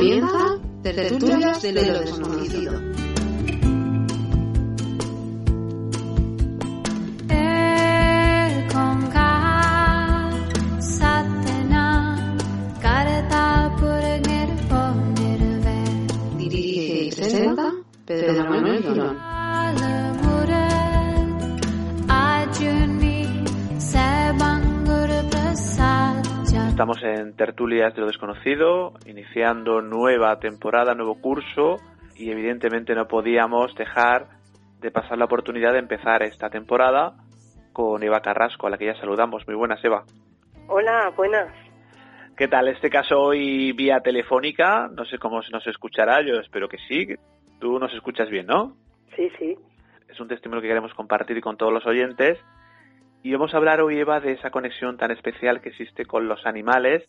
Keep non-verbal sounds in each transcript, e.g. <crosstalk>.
Comienza Tertulias de lo desconocido. Tertulias de lo Desconocido, iniciando nueva temporada, nuevo curso y evidentemente no podíamos dejar de pasar la oportunidad de empezar esta temporada con Eva Carrasco, a la que ya saludamos. Muy buenas, Eva. Hola, buenas. ¿Qué tal? Este caso hoy vía telefónica, no sé cómo se nos escuchará, yo espero que sí. Tú nos escuchas bien, ¿no? Sí, sí. Es un testimonio que queremos compartir con todos los oyentes. Y vamos a hablar hoy, Eva, de esa conexión tan especial que existe con los animales.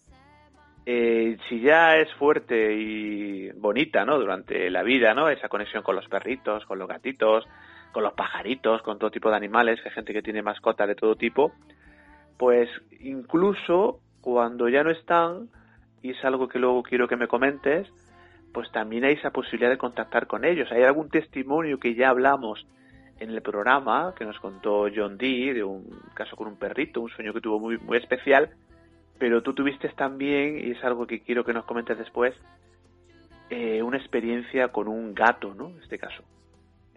Eh, si ya es fuerte y bonita, ¿no? Durante la vida, ¿no? Esa conexión con los perritos, con los gatitos, con los pajaritos, con todo tipo de animales, que hay gente que tiene mascotas de todo tipo, pues incluso cuando ya no están, y es algo que luego quiero que me comentes, pues también hay esa posibilidad de contactar con ellos. Hay algún testimonio que ya hablamos en el programa que nos contó John Dee de un caso con un perrito, un sueño que tuvo muy, muy especial, pero tú tuviste también, y es algo que quiero que nos comentes después, eh, una experiencia con un gato, ¿no? En este caso.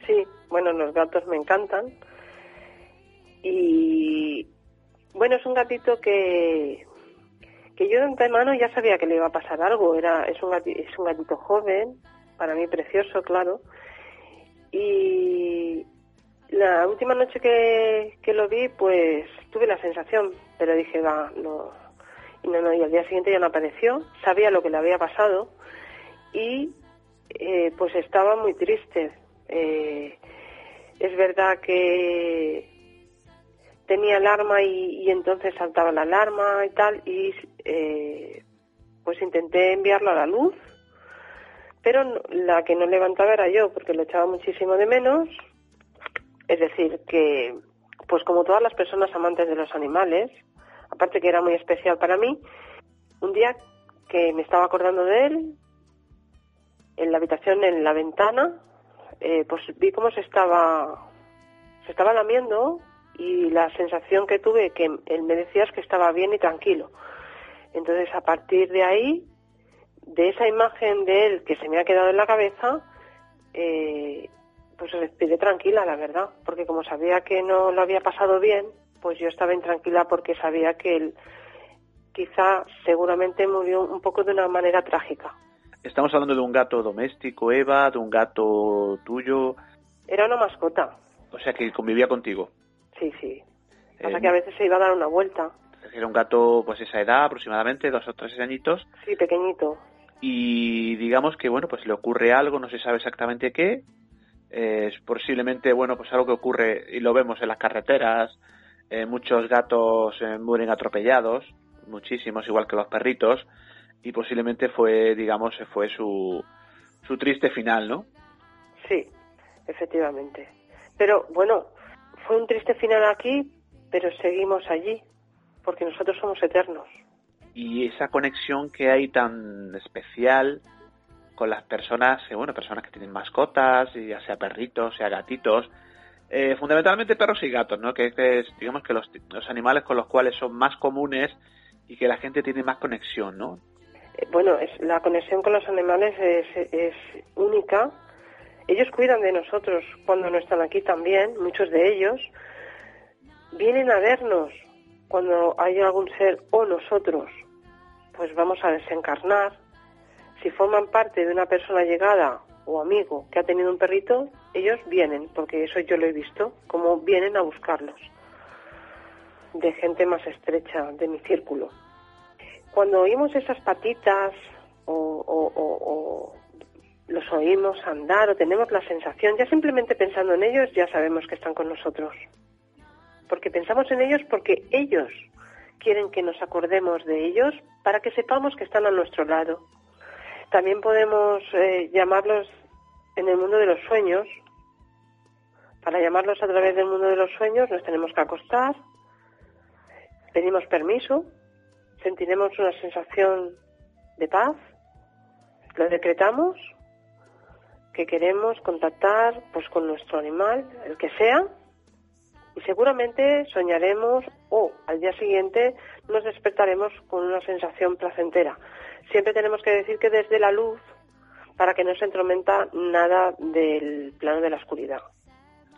Sí, bueno, los gatos me encantan. Y bueno, es un gatito que que yo de antemano ya sabía que le iba a pasar algo. Era es un gatito, es un gatito joven, para mí precioso, claro. Y la última noche que, que lo vi, pues tuve la sensación, pero dije, va, no. No, no, y al día siguiente ya no apareció. Sabía lo que le había pasado y eh, pues estaba muy triste. Eh, es verdad que tenía alarma y, y, entonces saltaba la alarma y tal y eh, pues intenté enviarlo a la luz pero la que no levantaba era yo porque lo echaba muchísimo de menos es decir que pues como todas las personas amantes de los animales aparte que era muy especial para mí un día que me estaba acordando de él en la habitación en la ventana eh, pues vi cómo se estaba se estaba lamiendo y la sensación que tuve que él me decía es que estaba bien y tranquilo. Entonces, a partir de ahí, de esa imagen de él que se me ha quedado en la cabeza, eh, pues respiré tranquila, la verdad, porque como sabía que no lo había pasado bien, pues yo estaba intranquila porque sabía que él quizá seguramente murió un poco de una manera trágica. Estamos hablando de un gato doméstico, Eva, de un gato tuyo. Era una mascota. O sea, que convivía contigo. Sí, sí. Pasa eh, que a veces se iba a dar una vuelta. Era un gato, pues esa edad aproximadamente, dos o tres añitos. Sí, pequeñito. Y digamos que, bueno, pues le ocurre algo, no se sabe exactamente qué. Eh, es posiblemente, bueno, pues algo que ocurre y lo vemos en las carreteras. Eh, muchos gatos mueren atropellados, muchísimos, igual que los perritos. Y posiblemente fue, digamos, fue su, su triste final, ¿no? Sí, efectivamente. Pero bueno, fue un triste final aquí, pero seguimos allí, porque nosotros somos eternos. Y esa conexión que hay tan especial con las personas, eh, bueno, personas que tienen mascotas, ya sea perritos, sea gatitos, eh, fundamentalmente perros y gatos, ¿no? Que, es, digamos que los, los, animales con los cuales son más comunes y que la gente tiene más conexión, ¿no? Eh, bueno, es, la conexión con los animales es, es única ellos cuidan de nosotros cuando no están aquí también, muchos de ellos. Vienen a vernos cuando hay algún ser o nosotros, pues vamos a desencarnar. si forman parte de una persona llegada o amigo que ha tenido un perrito, ellos vienen, porque eso yo lo he visto, como vienen a buscarlos, de gente más estrecha de mi círculo. Cuando oímos esas patitas o, los oímos andar o tenemos la sensación, ya simplemente pensando en ellos, ya sabemos que están con nosotros. Porque pensamos en ellos porque ellos quieren que nos acordemos de ellos para que sepamos que están a nuestro lado. También podemos eh, llamarlos en el mundo de los sueños. Para llamarlos a través del mundo de los sueños nos tenemos que acostar, pedimos permiso, sentiremos una sensación de paz, lo decretamos que queremos contactar pues con nuestro animal, el que sea, y seguramente soñaremos o al día siguiente nos despertaremos con una sensación placentera. Siempre tenemos que decir que desde la luz para que no se entrometa nada del plano de la oscuridad.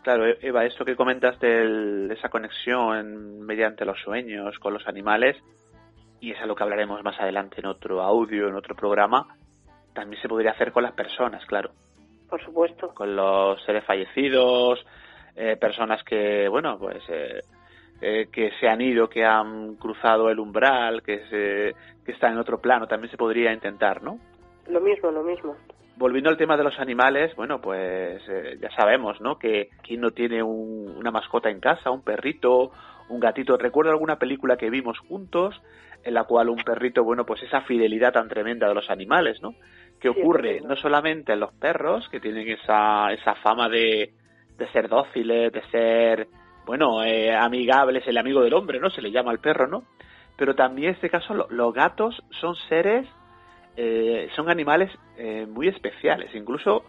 Claro, e-, Eva, esto que comentas de esa conexión mediante los sueños con los animales, y es a lo que hablaremos más adelante en otro audio, en otro programa, también se podría hacer con las personas, claro. Por supuesto. Con los seres fallecidos, eh, personas que, bueno, pues eh, eh, que se han ido, que han cruzado el umbral, que, se, que están en otro plano, también se podría intentar, ¿no? Lo mismo, lo mismo. Volviendo al tema de los animales, bueno, pues ya sabemos, ¿no? Que quien no tiene una mascota en casa, un perrito, un gatito. Recuerdo alguna película que vimos juntos en la cual un perrito, bueno, pues esa fidelidad tan tremenda de los animales, ¿no? Que ocurre no solamente en los perros, que tienen esa, esa fama de, de ser dóciles, de ser, bueno, eh, amigables, el amigo del hombre, ¿no? Se le llama al perro, ¿no? Pero también en este caso los gatos son seres, eh, son animales eh, muy especiales. Incluso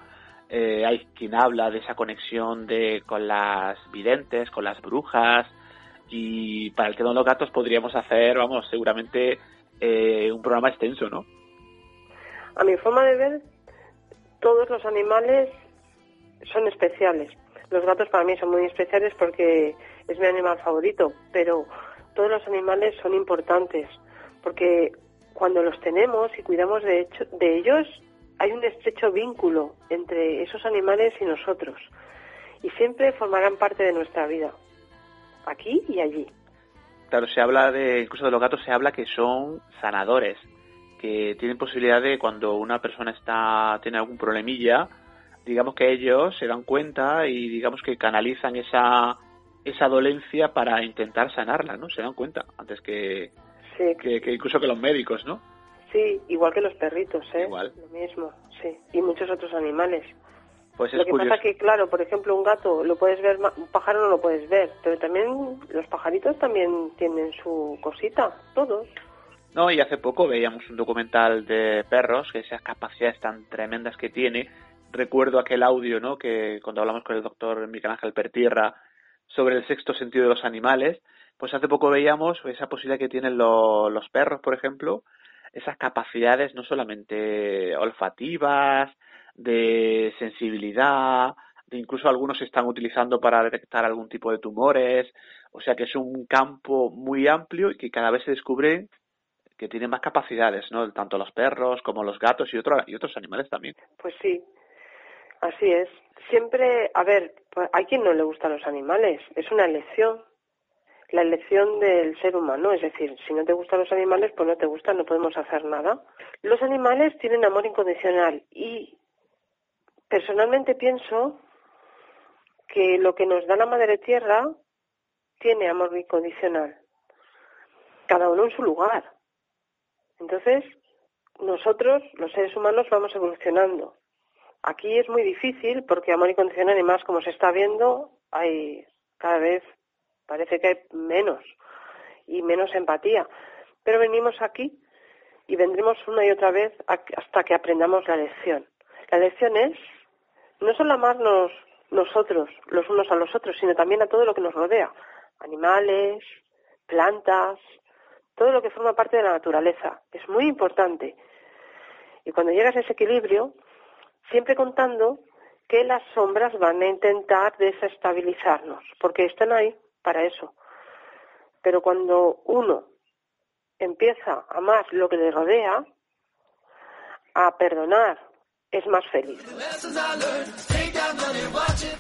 hay quien habla de esa conexión de con las videntes, con las brujas, y para el tema de los gatos podríamos hacer, vamos, seguramente un programa extenso, ¿no? A mi forma de ver, todos los animales son especiales. Los gatos para mí son muy especiales porque es mi animal favorito, pero todos los animales son importantes porque cuando los tenemos y cuidamos de, hecho, de ellos, hay un estrecho vínculo entre esos animales y nosotros y siempre formarán parte de nuestra vida, aquí y allí. Claro, se habla de, incluso de los gatos se habla que son sanadores, que tienen posibilidad de cuando una persona está tiene algún problemilla, digamos que ellos se dan cuenta y digamos que canalizan esa esa dolencia para intentar sanarla, ¿no? Se dan cuenta antes que, que, incluso que los médicos, ¿no? Sí, igual que los perritos, ¿eh? Igual. Lo mismo, sí. Y muchos otros animales. Pues es lo que pasa pasa que, claro, por ejemplo, un gato lo puedes ver, un pájaro no lo puedes ver, pero también los pajaritos también tienen su cosita, todos. No, y hace poco veíamos un documental de perros, que esas capacidades tan tremendas que tiene, recuerdo aquel audio, ¿no? Que cuando hablamos con el doctor Miguel Ángel Pertierra sobre el sexto sentido de los animales, pues hace poco veíamos esa posibilidad que tienen los perros, por ejemplo, esas capacidades no solamente olfativas, de sensibilidad, de incluso algunos se están utilizando para detectar algún tipo de tumores, o sea que es un campo muy amplio y que cada vez se descubre que tiene más capacidades, ¿no? Tanto los perros como los gatos y, otros y otros animales también. Pues sí, Así es. Siempre, a ver, pues, hay quien no le gustan los animales. Es una elección. La elección del ser humano. Es decir, si no te gustan los animales, pues no te gustan, no podemos hacer nada. Los animales tienen amor incondicional y personalmente pienso que lo que nos da la madre tierra tiene amor incondicional. Cada uno en su lugar. Entonces, nosotros, los seres humanos, vamos evolucionando. Aquí es muy difícil porque amor incondicional y más como se está viendo, hay cada vez parece que hay menos y menos empatía. Pero venimos aquí y vendremos una y otra vez hasta que aprendamos la lección. La lección es no solo amarnos nosotros, los unos a los otros, sino también a todo lo que nos rodea. Animales, plantas, todo lo que forma parte de la naturaleza. Es muy importante. Y cuando llegas a ese equilibrio, siempre contando que las sombras van a intentar desestabilizarnos, porque están ahí para eso. Pero cuando uno empieza a amar lo que le rodea, a perdonar, es más feliz.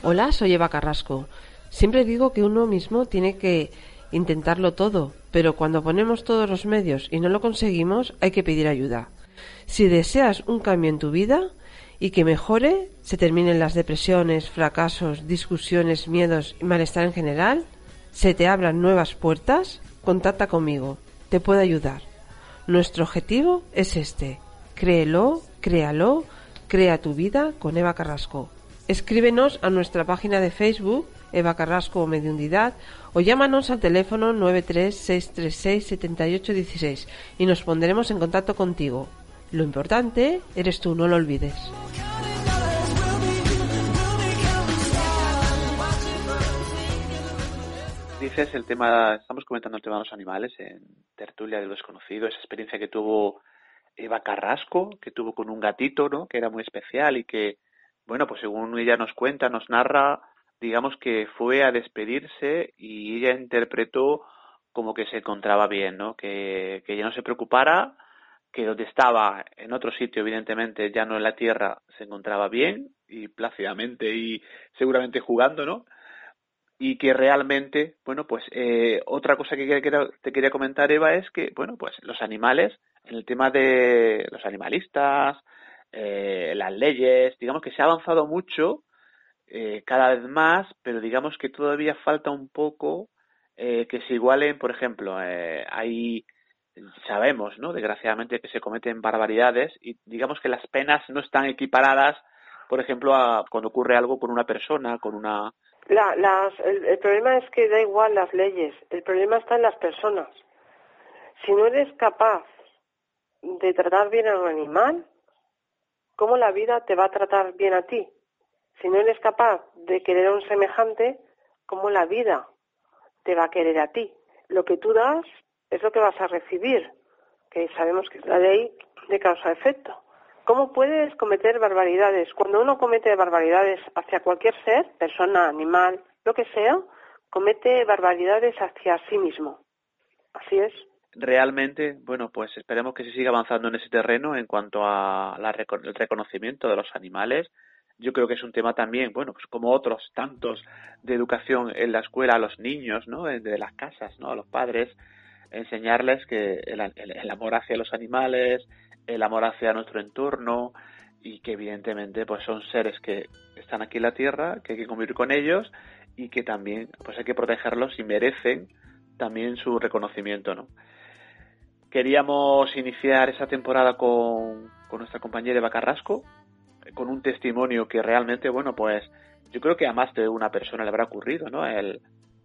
Hola, soy Eva Carrasco. Siempre digo que uno mismo tiene que intentarlo todo, pero cuando ponemos todos los medios y no lo conseguimos, hay que pedir ayuda. Si deseas un cambio en tu vida y que mejore, se terminen las depresiones, fracasos, discusiones, miedos y malestar en general, se te abran nuevas puertas, contacta conmigo. Te puedo ayudar. Nuestro objetivo es este. Créelo, créalo, crea tu vida con Eva Carrasco. Escríbenos a nuestra página de Facebook Eva Carrasco Mediundidad, o llámanos al teléfono 936367816 y nos pondremos en contacto contigo. Lo importante eres tú, no lo olvides. Dices el tema, estamos comentando el tema de los animales en Tertulia de lo Desconocido, esa experiencia que tuvo Eva Carrasco, que tuvo con un gatito, ¿no? Que era muy especial y que, bueno, pues según ella nos cuenta, nos narra, digamos que fue a despedirse y ella interpretó como que se encontraba bien, ¿no? Que, que ella no se preocupara, que donde estaba, en otro sitio, evidentemente, ya no en la tierra, se encontraba bien y plácidamente y seguramente jugando, ¿no? Y que realmente, bueno, pues eh, otra cosa que te quería comentar, Eva, es que, bueno, pues los animales, en el tema de los animalistas, eh, las leyes, digamos que se ha avanzado mucho eh, cada vez más, pero digamos que todavía falta un poco eh, que se igualen, por ejemplo, eh, hay sabemos, ¿no? Desgraciadamente que se cometen barbaridades y digamos que las penas no están equiparadas, por ejemplo, a cuando ocurre algo con una persona, con una. La, el, el problema es que da igual las leyes, el problema está en las personas. Si no eres capaz de tratar bien a un animal, ¿cómo la vida te va a tratar bien a ti? Si no eres capaz de querer a un semejante, ¿cómo la vida te va a querer a ti? Lo que tú das es lo que vas a recibir, que sabemos que es la ley de causa-efecto. ¿Cómo puedes cometer barbaridades? Cuando uno comete barbaridades hacia cualquier ser, persona, animal, lo que sea, comete barbaridades hacia sí mismo. Así es. Realmente, bueno, pues esperemos que se siga avanzando en ese terreno en cuanto a la, el reconocimiento de los animales, yo creo que es un tema también, bueno, pues como otros tantos de educación en la escuela a los niños, ¿no? De las casas, ¿no? A los padres, enseñarles que el, el, amor hacia los animales, el amor hacia nuestro entorno y que evidentemente pues son seres que están aquí en la tierra, que hay que convivir con ellos y que también pues hay que protegerlos y merecen también su reconocimiento, ¿no? Queríamos iniciar esa temporada con, con nuestra compañera Eva Carrasco, con un testimonio que realmente, bueno, pues yo creo que a más de una persona le habrá ocurrido, ¿no? El,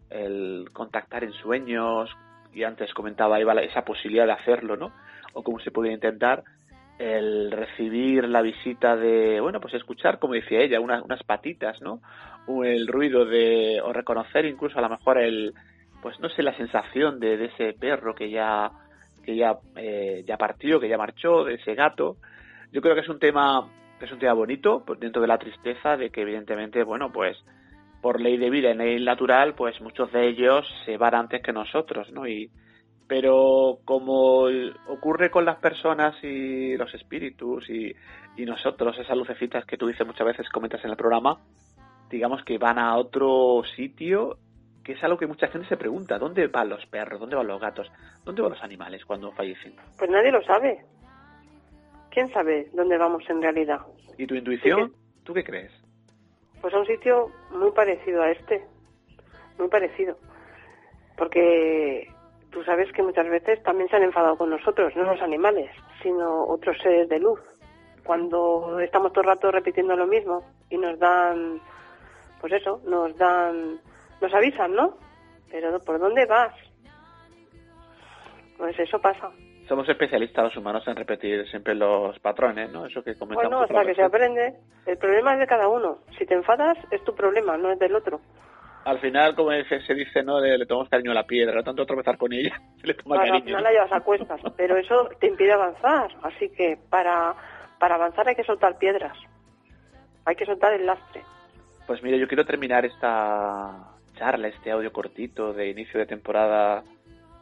el contactar en sueños, y antes comentaba Eva esa posibilidad de hacerlo, ¿no? O cómo se podía intentar, el recibir la visita de, bueno, pues escuchar, como decía ella, unas patitas, ¿no? O el ruido de, o reconocer incluso a lo mejor el, pues no sé, la sensación de, de ese perro que ya, que ya, eh, ya partió, que ya marchó, de ese gato. Yo creo que es un tema es un tema bonito, pues dentro de la tristeza de que evidentemente, bueno, pues por ley de vida y ley natural, pues muchos de ellos se van antes que nosotros, ¿no? Y, pero como ocurre con las personas y los espíritus y, y nosotros, esas lucecitas que tú dices muchas veces, comentas en el programa, digamos que van a otro sitio, que es algo que mucha gente se pregunta, ¿dónde van los perros? ¿Dónde van los gatos? ¿Dónde van los animales cuando fallecen? Pues nadie lo sabe. ¿quién sabe dónde vamos en realidad? ¿Y tu intuición? ¿Tú qué crees? Pues a un sitio muy parecido a este, muy parecido. Porque tú sabes que muchas veces también se han enfadado con nosotros, no los animales, sino otros seres de luz. Cuando estamos todo el rato repitiendo lo mismo y nos dan, pues eso, nos dan, nos avisan, ¿no? Pero ¿por dónde vas? Pues eso pasa somos especialistas los humanos en repetir siempre los patrones, ¿no? Eso que comentamos. Bueno, hasta que se aprende. El problema es de cada uno. Si te enfadas, es tu problema, no es del otro. Al final, como se dice, ¿no? Le, tomamos cariño a la piedra, no tanto tropezar con ella, <laughs> se le toma cariño. No la llevas a cuestas, pero eso te impide avanzar. Así que para, para avanzar hay que soltar piedras. Hay que soltar el lastre. Pues mire, yo quiero terminar esta charla, este audio cortito de inicio de temporada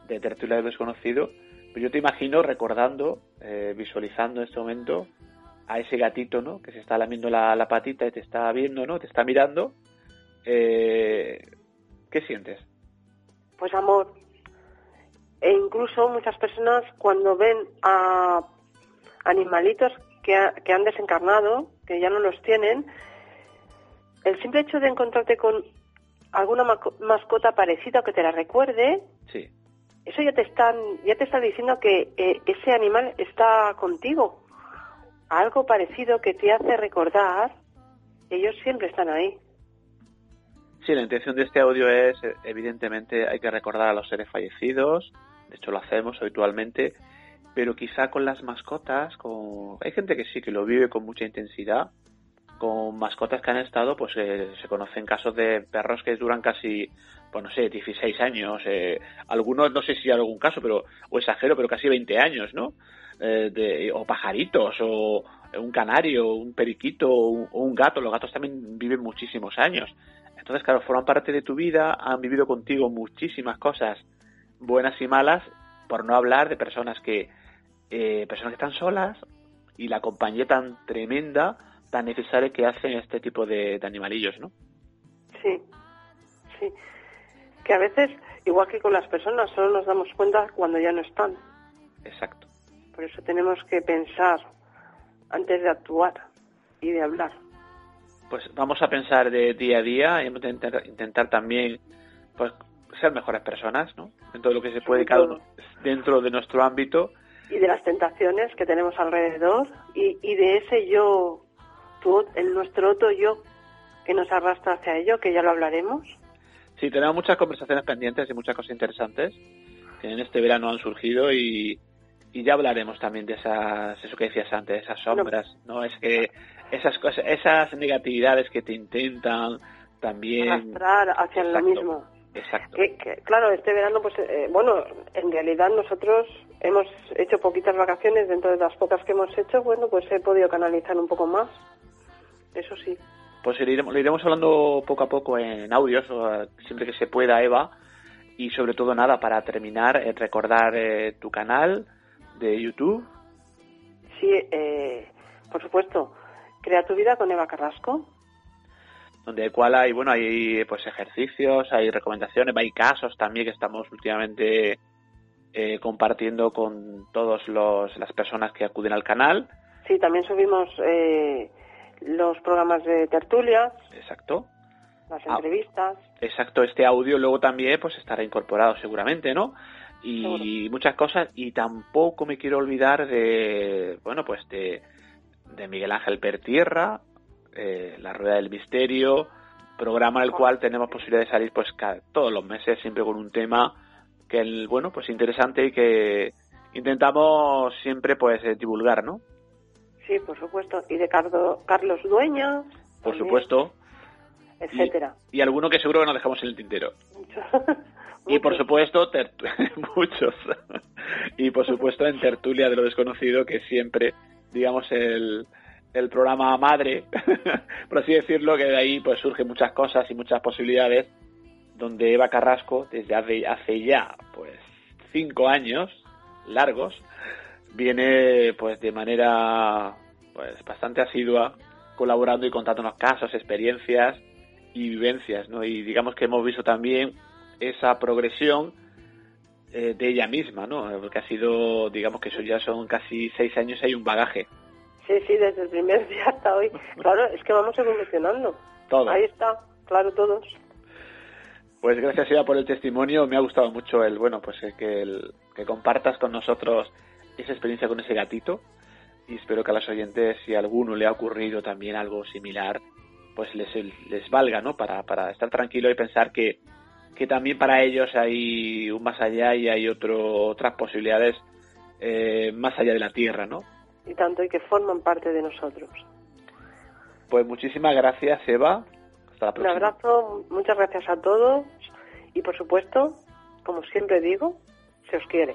de Tertulia del Desconocido, pues yo te imagino recordando, eh, visualizando en este momento a ese gatito, ¿no? Que se está lamiendo la, la patita y te está viendo, ¿no? Te está mirando. Eh, ¿Qué sientes? Pues amor. E incluso muchas personas cuando ven a animalitos que, ha- que han desencarnado, que ya no los tienen, el simple hecho de encontrarte con alguna mascota parecida o que te la recuerde, Sí. eso ya te están ya te está diciendo que eh, ese animal está contigo algo parecido que te hace recordar ellos siempre están ahí Sí, la intención de este audio es, eh, evidentemente, hay que recordar a los seres fallecidos, de hecho lo hacemos habitualmente, pero quizá con las mascotas, con... hay gente que sí, que lo vive con mucha intensidad, con mascotas que han estado, pues eh, se conocen casos de perros que duran casi, pues no sé, 16 años, eh, algunos, no sé si hay algún caso, pero o exagero, pero casi 20 años, ¿no? Eh, o pajaritos, o un canario, un periquito, o un gato, los gatos también viven muchísimos años. Entonces, claro, forman parte de tu vida, han vivido contigo muchísimas cosas buenas y malas, por no hablar de personas que, eh, personas que están solas y la compañía tan tremenda, tan necesaria que hacen este tipo de, de animalillos, ¿no? sí sí que a veces igual que con las personas solo nos damos cuenta cuando ya no están Exacto. por eso tenemos que pensar antes de actuar y de hablar Pues vamos a pensar de día a día y vamos a intentar, intentar también pues ser mejores personas, ¿no? En todo lo que se puede, cada uno dentro de nuestro ámbito y de las tentaciones que tenemos alrededor y, y de ese yo, tu, el nuestro otro yo que nos arrastra hacia ello, que ya lo hablaremos. Sí, tenemos muchas conversaciones pendientes y muchas cosas interesantes que en este verano han surgido y, y ya hablaremos también de esas, eso que decías antes, esas sombras, ¿no? Es que esas cosas, esas negatividades que te intentan también. Arrastrar hacia lo Exacto. mismo. Exacto. Que, que, claro, este verano, pues eh, bueno, en realidad nosotros hemos hecho poquitas vacaciones dentro de las pocas que hemos hecho, bueno, pues he podido canalizar un poco más. Eso sí. Pues lo iremos, lo iremos hablando poco a poco en audios, eh, siempre que se pueda, Eva. Y sobre todo, nada, para terminar, eh, recordar eh, tu canal de YouTube. Sí, eh, por supuesto. Crea tu vida con Eva Carrasco. donde el cual hay bueno hay pues ejercicios hay recomendaciones hay casos también que estamos últimamente eh, compartiendo con todas las personas que acuden al canal Sí, también subimos eh, los programas de tertulias, exacto las Ah. entrevistas. exacto este audio luego también pues estará incorporado seguramente no y muchas cosas y tampoco me quiero olvidar de bueno pues de, de Miguel Ángel Pertierra eh, la rueda del misterio programa en el cual tenemos posibilidad de salir pues ca- todos los meses siempre con un tema que el, bueno pues interesante y que intentamos siempre pues eh, divulgar no Sí, por supuesto. Y de Cardo- Carlos Dueña. por también, supuesto Etcétera. y alguno que seguro que nos dejamos en el tintero Mucho. <laughs> Y por supuesto, <laughs> muchos. y por supuesto en Tertulia de lo Desconocido, que siempre, digamos, el, el programa madre, <laughs> por así decirlo, que de ahí pues surgen muchas cosas y muchas posibilidades, donde Eva Carrasco, desde hace, hace ya pues cinco años largos, viene pues de manera pues bastante asidua colaborando y contándonos casos, experiencias y vivencias, ¿no? Y digamos que hemos visto también esa progresión eh, de ella misma, ¿no? Porque ha sido, digamos que eso ya son casi seis años y hay un bagaje. Sí, sí, desde el primer día hasta hoy. Claro, es que vamos evolucionando. Todo. Ahí está, claro, todos. Pues gracias Eva por el testimonio, me ha gustado mucho el, bueno, pues eh, que, el, que compartas con nosotros esa experiencia con ese gatito y espero que a los oyentes, si a alguno le ha ocurrido también algo similar, pues les, les valga, ¿no? Para, para estar tranquilo y pensar que, que también para ellos hay un más allá y hay otro, otras posibilidades eh, más allá de la Tierra, ¿no? Y tanto, y que forman parte de nosotros. Pues muchísimas gracias Eva, hasta la Un próxima. abrazo, muchas gracias a todos. Y por supuesto, como siempre digo, se os quiere.